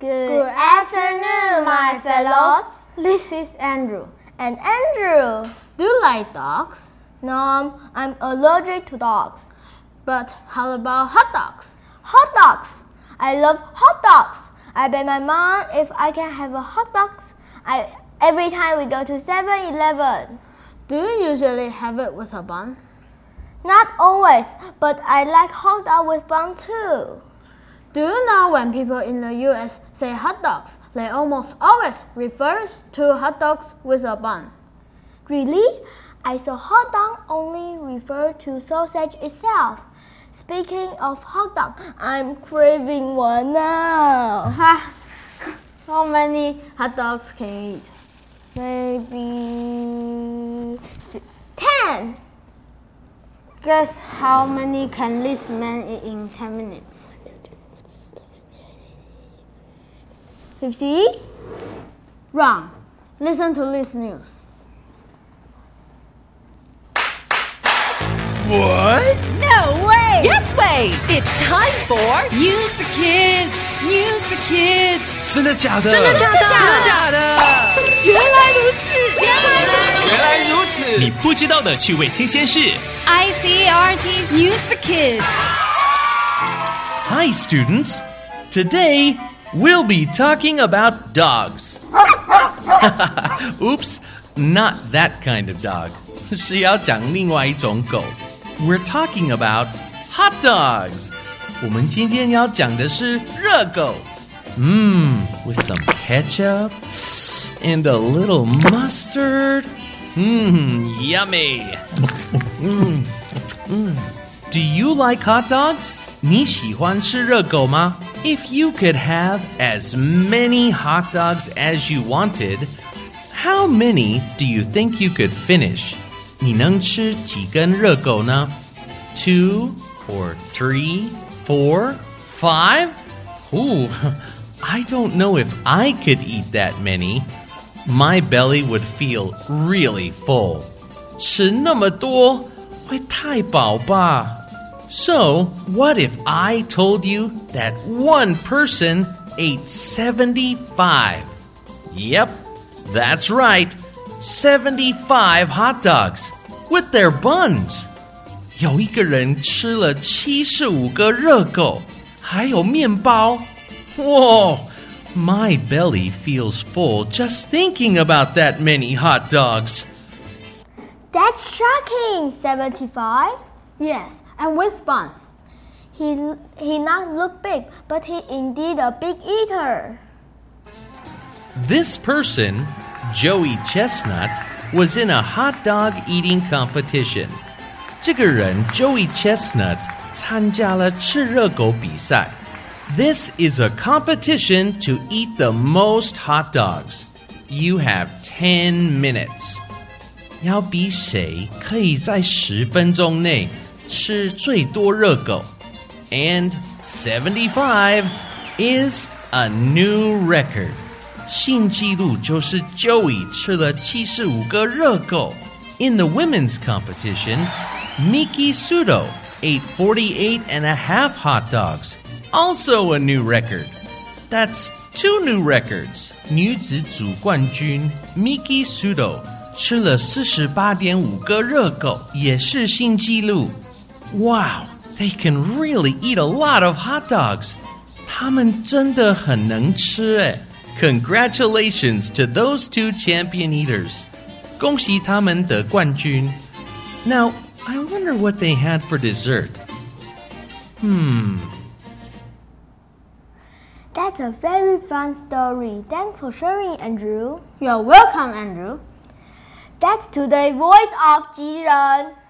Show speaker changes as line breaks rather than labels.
Good afternoon, my fellows. This is Andrew.
And Andrew.
Do you like dogs?
No, I'm allergic to dogs.
But how about hot dogs?
Hot dogs. I love hot dogs. I beg my mom if I can have a hot dog. I every time we go to 7-Eleven.
Do you usually have it with a bun?
Not always, but I like hot dog with bun too.
Do you know when people in the US say hot dogs, they almost always refer to hot dogs with a bun?
Really? I saw hot dog only refer to sausage itself. Speaking of hot dog, I'm craving one now.
Ha! How many hot dogs can you eat?
Maybe ten.
Guess how many can this man eat in 10 minutes?
Fifty?
Wrong. Listen to this news.
What?
No way!
Yes way! It's time for News for Kids. News for Kids.
真的假的？
真的假的？
真的假的？
原来如此，原来如此。
原来如此！
你不知道的趣味新鲜事。
ICRT's News for Kids.
Hi, students. Today, we'll be talking about dogs. Oops, not that kind of dog. 是要讲另外一种狗。We're talking about hot dogs. 我们今天要讲的是热狗。Mmm, with some ketchup and a little mustard. Mmm, yummy. Mmm, mmm. Do you like hot dogs? 你喜欢吃热狗吗? If you could have as many hot dogs as you wanted, how many do you think you could finish? 你能吃几根热狗呢? Two or three, four, five? Ooh, I don't know if I could eat that many. My belly would feel really full. 吃那么多会太饱吧? So, what if I told you that one person ate 75? Yep, that's right. 75 hot dogs with their buns. 有一个人吃了75个热狗，还有面包。Whoa! My belly feels full just thinking about that many hot dogs.
That's shocking. Seventy-five.
Yes, and with buns.
He he not look big, but he indeed a big eater.
This person, Joey Chestnut, was in a hot dog eating competition. 这个人 Joey Chestnut 参加了吃热狗比赛。This is a competition to eat the most hot dogs. You have 10 minutes. 要比谁可以在十分钟内 吃最多热狗。And 75 is a new record. 新纪录就是 Joey 吃了七十五个热狗。In the women's competition, Miki Sudo ate 48 and a half hot dogs. Also a new record. That's two new records. 女子组冠军 Miki Sudo 吃了四十八点五个热狗，也是新纪录。 Wow, they can really eat a lot of hot dogs. 他们真的很能吃诶。Congratulations to those two champion eaters. 恭喜他们得冠军。Now, I wonder what they had for dessert. Hmm.
That's a very fun story. Thanks for sharing, Andrew.
You're welcome, Andrew.
That's today's voice of Jiren.